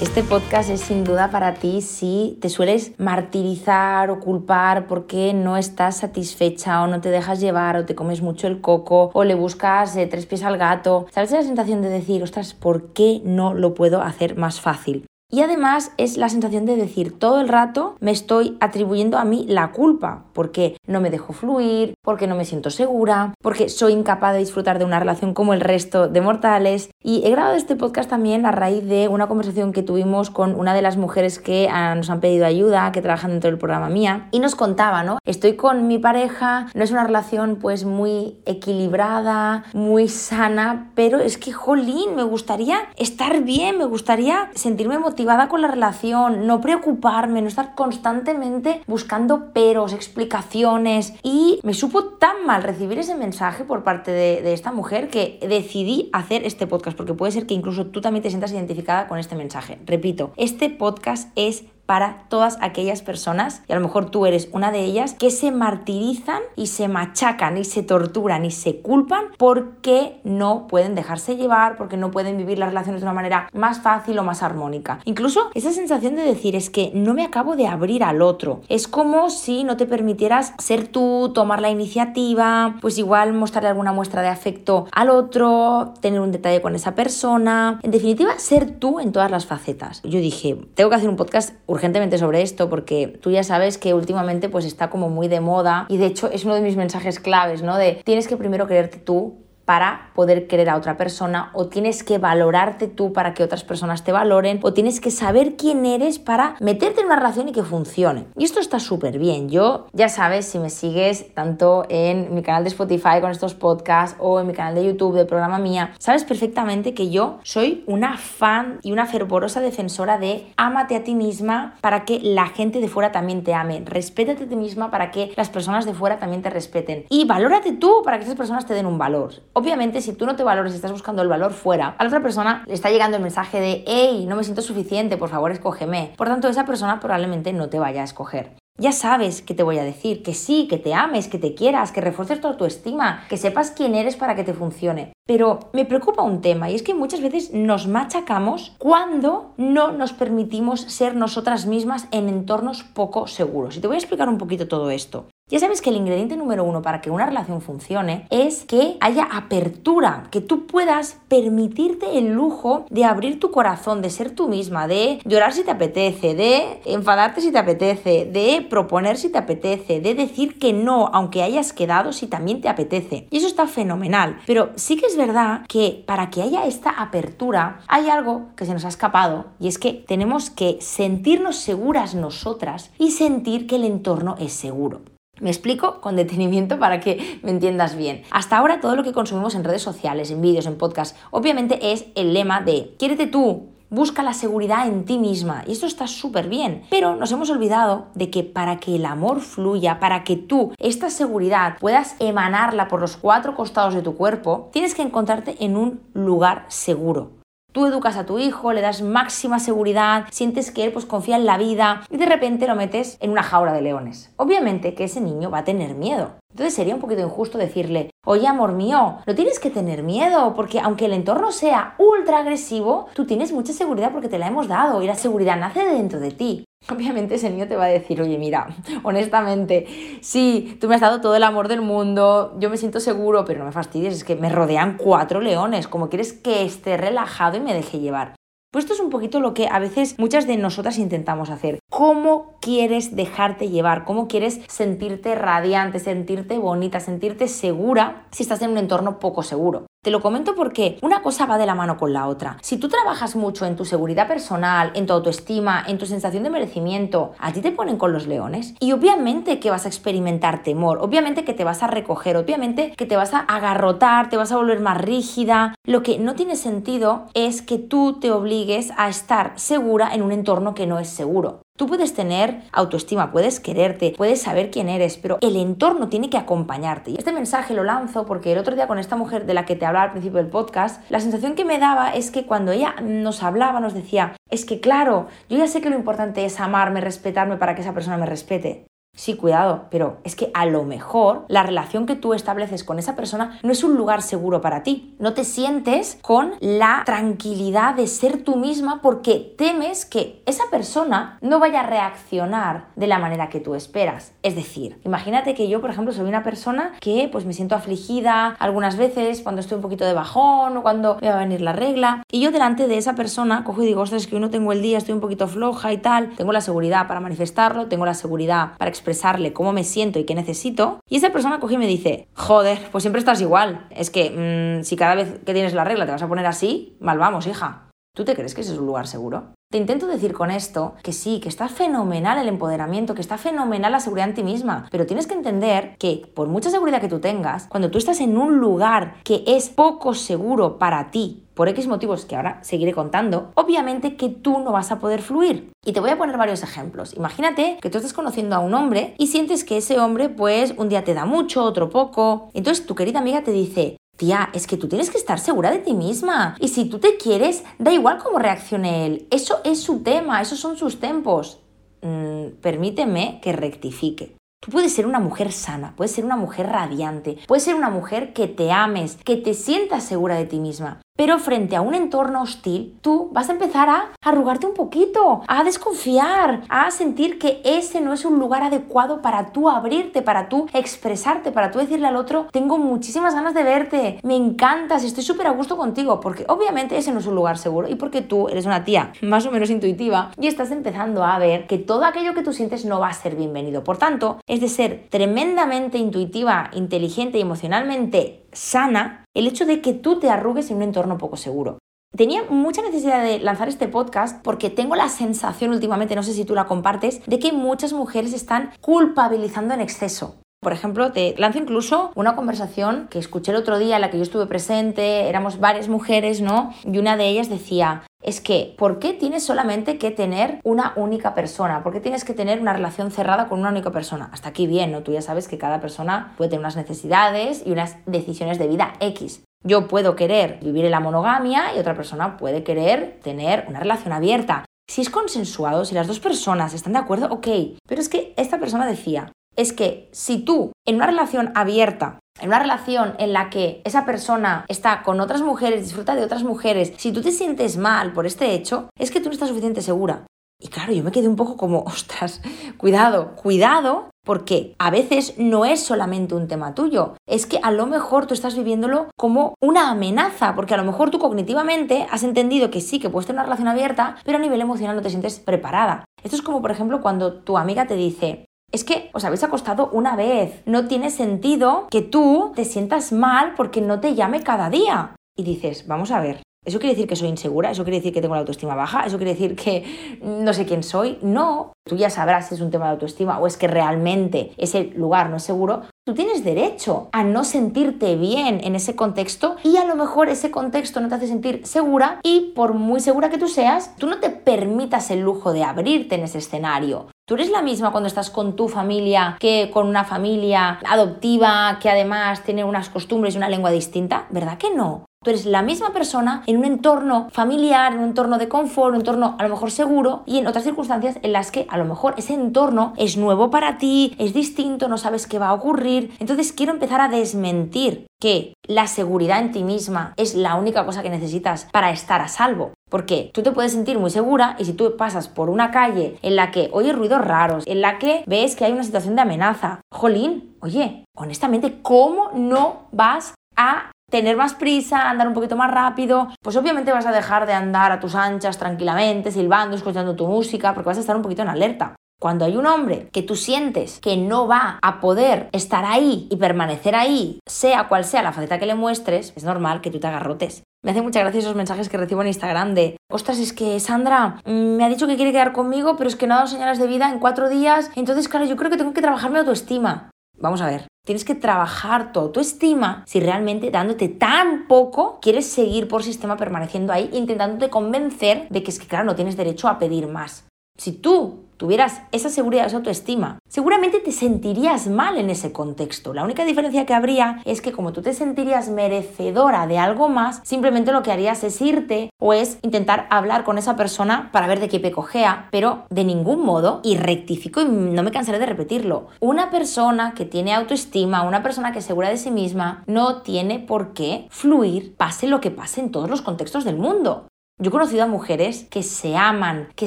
Este podcast es sin duda para ti si te sueles martirizar o culpar porque no estás satisfecha o no te dejas llevar o te comes mucho el coco o le buscas eh, tres pies al gato. ¿Sabes la sensación de decir, ostras, ¿por qué no lo puedo hacer más fácil? Y además es la sensación de decir todo el rato me estoy atribuyendo a mí la culpa, porque no me dejo fluir, porque no me siento segura, porque soy incapaz de disfrutar de una relación como el resto de mortales. Y he grabado este podcast también a raíz de una conversación que tuvimos con una de las mujeres que nos han pedido ayuda, que trabajan dentro del programa mía, y nos contaba, ¿no? Estoy con mi pareja, no es una relación pues muy equilibrada, muy sana, pero es que, jolín, me gustaría estar bien, me gustaría sentirme motivada con la relación, no preocuparme, no estar constantemente buscando peros, explicaciones. Y me supo tan mal recibir ese mensaje por parte de, de esta mujer que decidí hacer este podcast, porque puede ser que incluso tú también te sientas identificada con este mensaje. Repito, este podcast es para todas aquellas personas, y a lo mejor tú eres una de ellas, que se martirizan y se machacan y se torturan y se culpan porque no pueden dejarse llevar, porque no pueden vivir las relaciones de una manera más fácil o más armónica. Incluso esa sensación de decir es que no me acabo de abrir al otro. Es como si no te permitieras ser tú, tomar la iniciativa, pues igual mostrarle alguna muestra de afecto al otro, tener un detalle con esa persona. En definitiva, ser tú en todas las facetas. Yo dije, tengo que hacer un podcast urgente urgentemente sobre esto porque tú ya sabes que últimamente pues está como muy de moda y de hecho es uno de mis mensajes claves, ¿no? De tienes que primero quererte tú para poder querer a otra persona o tienes que valorarte tú para que otras personas te valoren o tienes que saber quién eres para meterte en una relación y que funcione. Y esto está súper bien. Yo ya sabes, si me sigues tanto en mi canal de Spotify con estos podcasts o en mi canal de YouTube de programa mía, sabes perfectamente que yo soy una fan y una fervorosa defensora de ámate a ti misma para que la gente de fuera también te ame. Respétate a ti misma para que las personas de fuera también te respeten. Y valórate tú para que esas personas te den un valor. Obviamente, si tú no te valores y estás buscando el valor fuera, a la otra persona le está llegando el mensaje de, hey, no me siento suficiente, por favor, escógeme. Por tanto, esa persona probablemente no te vaya a escoger. Ya sabes que te voy a decir, que sí, que te ames, que te quieras, que refuerces tu autoestima, que sepas quién eres para que te funcione. Pero me preocupa un tema y es que muchas veces nos machacamos cuando no nos permitimos ser nosotras mismas en entornos poco seguros. Y te voy a explicar un poquito todo esto. Ya sabes que el ingrediente número uno para que una relación funcione es que haya apertura, que tú puedas permitirte el lujo de abrir tu corazón, de ser tú misma, de llorar si te apetece, de enfadarte si te apetece, de proponer si te apetece, de decir que no, aunque hayas quedado si también te apetece. Y eso está fenomenal. Pero sí que es verdad que para que haya esta apertura hay algo que se nos ha escapado y es que tenemos que sentirnos seguras nosotras y sentir que el entorno es seguro. Me explico con detenimiento para que me entiendas bien. Hasta ahora todo lo que consumimos en redes sociales, en vídeos, en podcast, obviamente es el lema de quiérete tú, busca la seguridad en ti misma. Y esto está súper bien. Pero nos hemos olvidado de que para que el amor fluya, para que tú esta seguridad puedas emanarla por los cuatro costados de tu cuerpo, tienes que encontrarte en un lugar seguro. Tú educas a tu hijo, le das máxima seguridad, sientes que él pues confía en la vida y de repente lo metes en una jaula de leones. Obviamente que ese niño va a tener miedo. Entonces sería un poquito injusto decirle, oye amor mío, no tienes que tener miedo, porque aunque el entorno sea ultra agresivo, tú tienes mucha seguridad porque te la hemos dado y la seguridad nace de dentro de ti. Obviamente ese niño te va a decir, oye, mira, honestamente, sí, tú me has dado todo el amor del mundo, yo me siento seguro, pero no me fastidies, es que me rodean cuatro leones, como quieres que esté relajado y me deje llevar. Pues esto es un poquito lo que a veces muchas de nosotras intentamos hacer. ¿Cómo quieres dejarte llevar? ¿Cómo quieres sentirte radiante, sentirte bonita, sentirte segura si estás en un entorno poco seguro? Te lo comento porque una cosa va de la mano con la otra. Si tú trabajas mucho en tu seguridad personal, en tu autoestima, en tu sensación de merecimiento, a ti te ponen con los leones y obviamente que vas a experimentar temor, obviamente que te vas a recoger, obviamente que te vas a agarrotar, te vas a volver más rígida. Lo que no tiene sentido es que tú te obligues a estar segura en un entorno que no es seguro. Tú puedes tener autoestima, puedes quererte, puedes saber quién eres, pero el entorno tiene que acompañarte. Y este mensaje lo lanzo porque el otro día con esta mujer de la que te hablaba al principio del podcast, la sensación que me daba es que cuando ella nos hablaba, nos decía, es que claro, yo ya sé que lo importante es amarme, respetarme para que esa persona me respete. Sí, cuidado, pero es que a lo mejor la relación que tú estableces con esa persona no es un lugar seguro para ti. No te sientes con la tranquilidad de ser tú misma porque temes que esa persona no vaya a reaccionar de la manera que tú esperas. Es decir, imagínate que yo, por ejemplo, soy una persona que pues me siento afligida algunas veces cuando estoy un poquito de bajón o cuando me va a venir la regla y yo delante de esa persona cojo y digo, ostras, es que hoy no tengo el día, estoy un poquito floja y tal, tengo la seguridad para manifestarlo, tengo la seguridad para expresarle cómo me siento y qué necesito. Y esa persona coge y me dice, joder, pues siempre estás igual. Es que mm, si cada vez que tienes la regla te vas a poner así, mal vamos, hija. ¿Tú te crees que ese es un lugar seguro? Te intento decir con esto que sí, que está fenomenal el empoderamiento, que está fenomenal la seguridad en ti misma, pero tienes que entender que por mucha seguridad que tú tengas, cuando tú estás en un lugar que es poco seguro para ti, por X motivos que ahora seguiré contando, obviamente que tú no vas a poder fluir. Y te voy a poner varios ejemplos. Imagínate que tú estás conociendo a un hombre y sientes que ese hombre pues un día te da mucho, otro poco. Entonces tu querida amiga te dice, Tía, es que tú tienes que estar segura de ti misma. Y si tú te quieres, da igual cómo reaccione él. Eso es su tema, esos son sus tempos. Mm, permíteme que rectifique. Tú puedes ser una mujer sana, puedes ser una mujer radiante, puedes ser una mujer que te ames, que te sientas segura de ti misma. Pero frente a un entorno hostil, tú vas a empezar a arrugarte un poquito, a desconfiar, a sentir que ese no es un lugar adecuado para tú abrirte, para tú expresarte, para tú decirle al otro, tengo muchísimas ganas de verte, me encantas, estoy súper a gusto contigo, porque obviamente ese no es un lugar seguro y porque tú eres una tía más o menos intuitiva y estás empezando a ver que todo aquello que tú sientes no va a ser bienvenido. Por tanto, es de ser tremendamente intuitiva, inteligente y emocionalmente sana el hecho de que tú te arrugues en un entorno poco seguro. Tenía mucha necesidad de lanzar este podcast porque tengo la sensación últimamente, no sé si tú la compartes, de que muchas mujeres están culpabilizando en exceso. Por ejemplo, te lanzo incluso una conversación que escuché el otro día en la que yo estuve presente, éramos varias mujeres, ¿no? Y una de ellas decía, es que, ¿por qué tienes solamente que tener una única persona? ¿Por qué tienes que tener una relación cerrada con una única persona? Hasta aquí bien, ¿no? Tú ya sabes que cada persona puede tener unas necesidades y unas decisiones de vida X. Yo puedo querer vivir en la monogamia y otra persona puede querer tener una relación abierta. Si es consensuado, si las dos personas están de acuerdo, ok. Pero es que esta persona decía, es que si tú en una relación abierta, en una relación en la que esa persona está con otras mujeres, disfruta de otras mujeres, si tú te sientes mal por este hecho, es que tú no estás suficiente segura. Y claro, yo me quedé un poco como, ostras, cuidado, cuidado, porque a veces no es solamente un tema tuyo, es que a lo mejor tú estás viviéndolo como una amenaza, porque a lo mejor tú cognitivamente has entendido que sí, que puedes tener una relación abierta, pero a nivel emocional no te sientes preparada. Esto es como, por ejemplo, cuando tu amiga te dice, es que os habéis acostado una vez. No tiene sentido que tú te sientas mal porque no te llame cada día. Y dices, vamos a ver, ¿Eso quiere decir que soy insegura? ¿Eso quiere decir que tengo la autoestima baja? ¿Eso quiere decir que no sé quién soy? No. Tú ya sabrás si es un tema de autoestima o es que realmente ese lugar no es seguro. Tú tienes derecho a no sentirte bien en ese contexto y a lo mejor ese contexto no te hace sentir segura y por muy segura que tú seas, tú no te permitas el lujo de abrirte en ese escenario. ¿Tú eres la misma cuando estás con tu familia que con una familia adoptiva que además tiene unas costumbres y una lengua distinta? ¿Verdad que no? Tú eres la misma persona en un entorno familiar, en un entorno de confort, un entorno a lo mejor seguro y en otras circunstancias en las que a lo mejor ese entorno es nuevo para ti, es distinto, no sabes qué va a ocurrir. Entonces quiero empezar a desmentir que la seguridad en ti misma es la única cosa que necesitas para estar a salvo. Porque tú te puedes sentir muy segura y si tú pasas por una calle en la que oyes ruidos raros, en la que ves que hay una situación de amenaza, jolín, oye, honestamente, ¿cómo no vas a tener más prisa, andar un poquito más rápido, pues obviamente vas a dejar de andar a tus anchas tranquilamente, silbando, escuchando tu música, porque vas a estar un poquito en alerta. Cuando hay un hombre que tú sientes que no va a poder estar ahí y permanecer ahí, sea cual sea la faceta que le muestres, es normal que tú te agarrotes. Me hace mucha gracia esos mensajes que recibo en Instagram de, ostras, es que Sandra mm, me ha dicho que quiere quedar conmigo, pero es que no ha dado señales de vida en cuatro días, entonces, claro, yo creo que tengo que trabajar mi autoestima. Vamos a ver, tienes que trabajar tu autoestima si realmente dándote tan poco quieres seguir por sistema permaneciendo ahí intentándote convencer de que es que claro no tienes derecho a pedir más. Si tú tuvieras esa seguridad, esa autoestima, seguramente te sentirías mal en ese contexto. La única diferencia que habría es que como tú te sentirías merecedora de algo más, simplemente lo que harías es irte o es intentar hablar con esa persona para ver de qué pecojea, pero de ningún modo, y rectifico y no me cansaré de repetirlo, una persona que tiene autoestima, una persona que es segura de sí misma, no tiene por qué fluir, pase lo que pase en todos los contextos del mundo. Yo he conocido a mujeres que se aman, que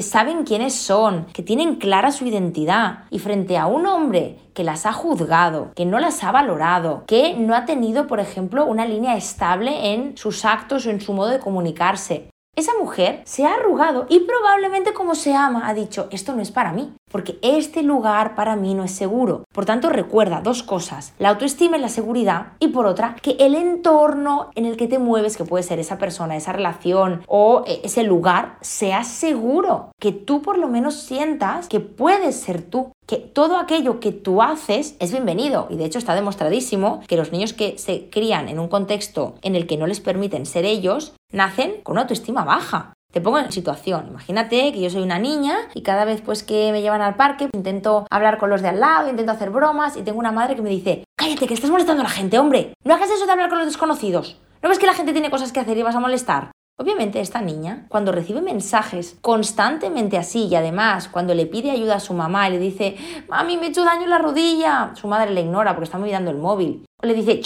saben quiénes son, que tienen clara su identidad. Y frente a un hombre que las ha juzgado, que no las ha valorado, que no ha tenido, por ejemplo, una línea estable en sus actos o en su modo de comunicarse, esa mujer se ha arrugado y probablemente como se ama ha dicho, esto no es para mí, porque este lugar para mí no es seguro. Por tanto, recuerda dos cosas, la autoestima y la seguridad, y por otra, que el entorno en el que te mueves, que puede ser esa persona, esa relación o eh, ese lugar, sea seguro, que tú por lo menos sientas que puedes ser tú que todo aquello que tú haces es bienvenido y de hecho está demostradísimo que los niños que se crían en un contexto en el que no les permiten ser ellos nacen con una autoestima baja. Te pongo en situación, imagínate que yo soy una niña y cada vez pues que me llevan al parque intento hablar con los de al lado, intento hacer bromas y tengo una madre que me dice, cállate que estás molestando a la gente, hombre, no hagas eso de hablar con los desconocidos. ¿No ves que la gente tiene cosas que hacer y vas a molestar? Obviamente esta niña, cuando recibe mensajes constantemente así y además cuando le pide ayuda a su mamá y le dice, mami, me he hecho daño en la rodilla, su madre le ignora porque está mirando el móvil, o le dice,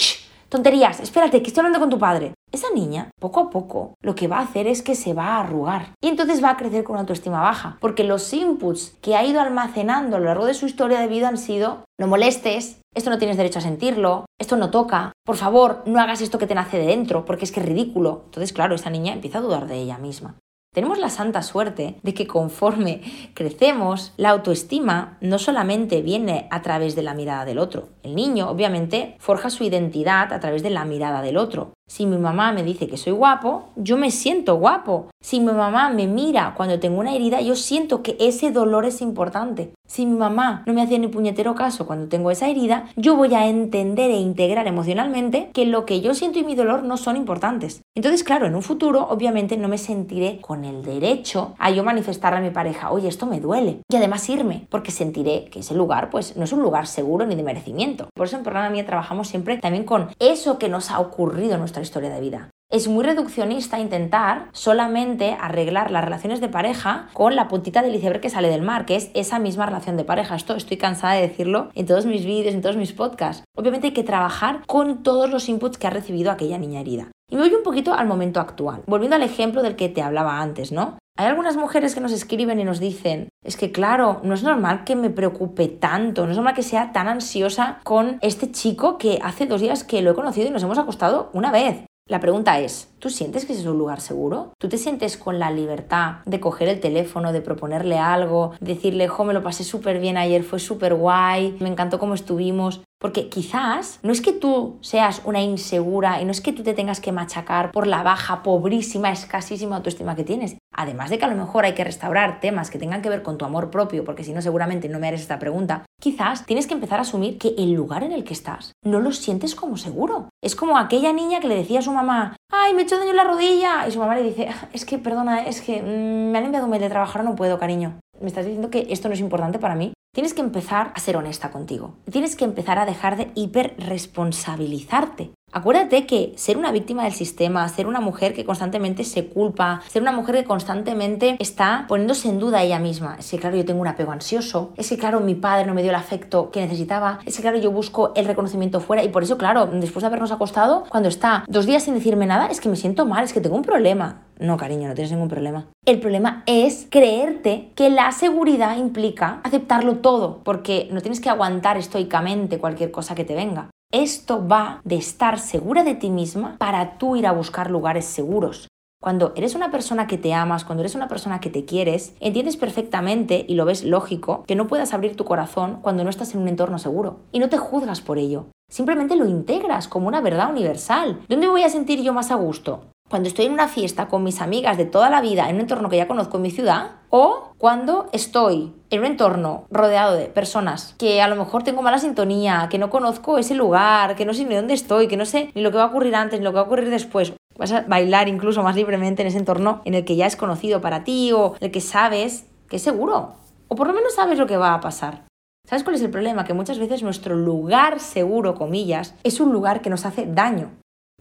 tonterías, espérate, que estoy hablando con tu padre. Esa niña, poco a poco, lo que va a hacer es que se va a arrugar y entonces va a crecer con una autoestima baja, porque los inputs que ha ido almacenando a lo largo de su historia de vida han sido no molestes, esto no tienes derecho a sentirlo, esto no toca, por favor, no hagas esto que te nace de dentro, porque es que es ridículo. Entonces, claro, esta niña empieza a dudar de ella misma. Tenemos la santa suerte de que conforme crecemos, la autoestima no solamente viene a través de la mirada del otro. El niño, obviamente, forja su identidad a través de la mirada del otro. Si mi mamá me dice que soy guapo, yo me siento guapo. Si mi mamá me mira cuando tengo una herida, yo siento que ese dolor es importante. Si mi mamá no me hacía ni puñetero caso cuando tengo esa herida, yo voy a entender e integrar emocionalmente que lo que yo siento y mi dolor no son importantes. Entonces, claro, en un futuro, obviamente, no me sentiré con el derecho a yo manifestarle a mi pareja, oye, esto me duele. Y además irme, porque sentiré que ese lugar, pues, no es un lugar seguro ni de merecimiento. Por eso en programa mía trabajamos siempre también con eso que nos ha ocurrido en nuestra historia de vida. Es muy reduccionista intentar solamente arreglar las relaciones de pareja con la puntita del iceberg que sale del mar, que es esa misma relación de pareja. Esto estoy cansada de decirlo en todos mis vídeos, en todos mis podcasts. Obviamente hay que trabajar con todos los inputs que ha recibido aquella niña herida. Y me voy un poquito al momento actual, volviendo al ejemplo del que te hablaba antes, ¿no? Hay algunas mujeres que nos escriben y nos dicen, es que claro, no es normal que me preocupe tanto, no es normal que sea tan ansiosa con este chico que hace dos días que lo he conocido y nos hemos acostado una vez. La pregunta es, ¿tú sientes que ese es un lugar seguro? ¿Tú te sientes con la libertad de coger el teléfono, de proponerle algo, decirle, jo, me lo pasé súper bien ayer, fue súper guay, me encantó cómo estuvimos? Porque quizás no es que tú seas una insegura y no es que tú te tengas que machacar por la baja, pobrísima, escasísima autoestima que tienes. Además de que a lo mejor hay que restaurar temas que tengan que ver con tu amor propio, porque si no seguramente no me harías esta pregunta, quizás tienes que empezar a asumir que el lugar en el que estás no lo sientes como seguro. Es como aquella niña que le decía a su mamá, ay, me he hecho daño en la rodilla, y su mamá le dice, es que, perdona, es que mm, me han enviado un mail de trabajar, no puedo, cariño. ¿Me estás diciendo que esto no es importante para mí? Tienes que empezar a ser honesta contigo. Tienes que empezar a dejar de hiperresponsabilizarte. Acuérdate que ser una víctima del sistema, ser una mujer que constantemente se culpa, ser una mujer que constantemente está poniéndose en duda ella misma. Es que claro, yo tengo un apego ansioso, es que claro, mi padre no me dio el afecto que necesitaba, es que claro, yo busco el reconocimiento fuera y por eso claro, después de habernos acostado, cuando está dos días sin decirme nada, es que me siento mal, es que tengo un problema. No, cariño, no tienes ningún problema. El problema es creerte que la seguridad implica aceptarlo todo, porque no tienes que aguantar estoicamente cualquier cosa que te venga. Esto va de estar segura de ti misma para tú ir a buscar lugares seguros. Cuando eres una persona que te amas, cuando eres una persona que te quieres, entiendes perfectamente y lo ves lógico que no puedas abrir tu corazón cuando no estás en un entorno seguro. Y no te juzgas por ello. Simplemente lo integras como una verdad universal. ¿Dónde voy a sentir yo más a gusto? Cuando estoy en una fiesta con mis amigas de toda la vida en un entorno que ya conozco en mi ciudad o cuando estoy en un entorno rodeado de personas que a lo mejor tengo mala sintonía, que no conozco ese lugar, que no sé ni dónde estoy, que no sé ni lo que va a ocurrir antes ni lo que va a ocurrir después. Vas a bailar incluso más libremente en ese entorno en el que ya es conocido para ti o en el que sabes que es seguro. O por lo menos sabes lo que va a pasar. ¿Sabes cuál es el problema? Que muchas veces nuestro lugar seguro, comillas, es un lugar que nos hace daño.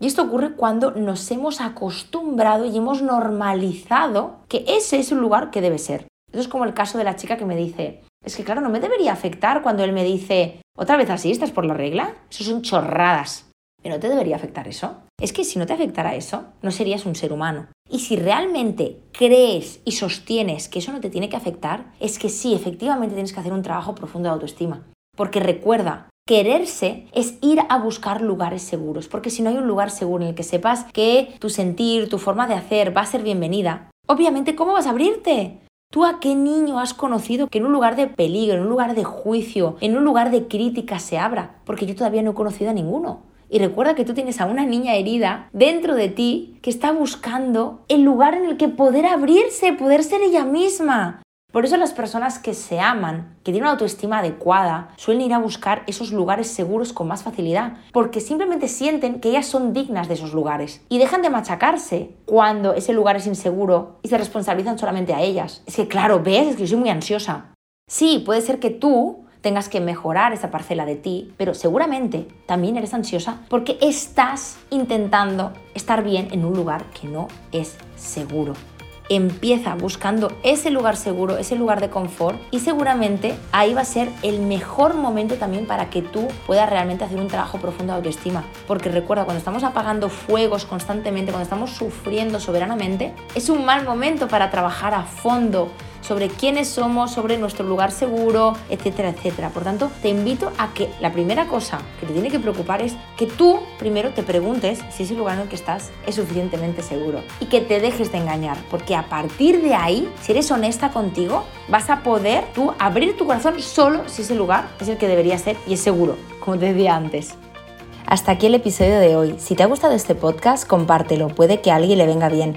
Y esto ocurre cuando nos hemos acostumbrado y hemos normalizado que ese es un lugar que debe ser. Eso es como el caso de la chica que me dice, es que claro, no me debería afectar cuando él me dice, otra vez así, estás por la regla. Eso son chorradas. Pero no te debería afectar eso. Es que si no te afectara eso, no serías un ser humano. Y si realmente crees y sostienes que eso no te tiene que afectar, es que sí, efectivamente tienes que hacer un trabajo profundo de autoestima. Porque recuerda, quererse es ir a buscar lugares seguros. Porque si no hay un lugar seguro en el que sepas que tu sentir, tu forma de hacer va a ser bienvenida, obviamente, ¿cómo vas a abrirte? ¿Tú a qué niño has conocido que en un lugar de peligro, en un lugar de juicio, en un lugar de crítica se abra? Porque yo todavía no he conocido a ninguno. Y recuerda que tú tienes a una niña herida dentro de ti que está buscando el lugar en el que poder abrirse, poder ser ella misma. Por eso las personas que se aman, que tienen una autoestima adecuada, suelen ir a buscar esos lugares seguros con más facilidad, porque simplemente sienten que ellas son dignas de esos lugares y dejan de machacarse cuando ese lugar es inseguro y se responsabilizan solamente a ellas. Es que claro, ves, es que yo soy muy ansiosa. Sí, puede ser que tú tengas que mejorar esa parcela de ti, pero seguramente también eres ansiosa porque estás intentando estar bien en un lugar que no es seguro empieza buscando ese lugar seguro, ese lugar de confort y seguramente ahí va a ser el mejor momento también para que tú puedas realmente hacer un trabajo profundo de autoestima. Porque recuerda, cuando estamos apagando fuegos constantemente, cuando estamos sufriendo soberanamente, es un mal momento para trabajar a fondo sobre quiénes somos, sobre nuestro lugar seguro, etcétera, etcétera. Por tanto, te invito a que la primera cosa que te tiene que preocupar es que tú primero te preguntes si ese lugar en el que estás es suficientemente seguro y que te dejes de engañar, porque a partir de ahí, si eres honesta contigo, vas a poder tú abrir tu corazón solo si ese lugar es el que debería ser y es seguro, como te decía antes. Hasta aquí el episodio de hoy. Si te ha gustado este podcast, compártelo, puede que a alguien le venga bien.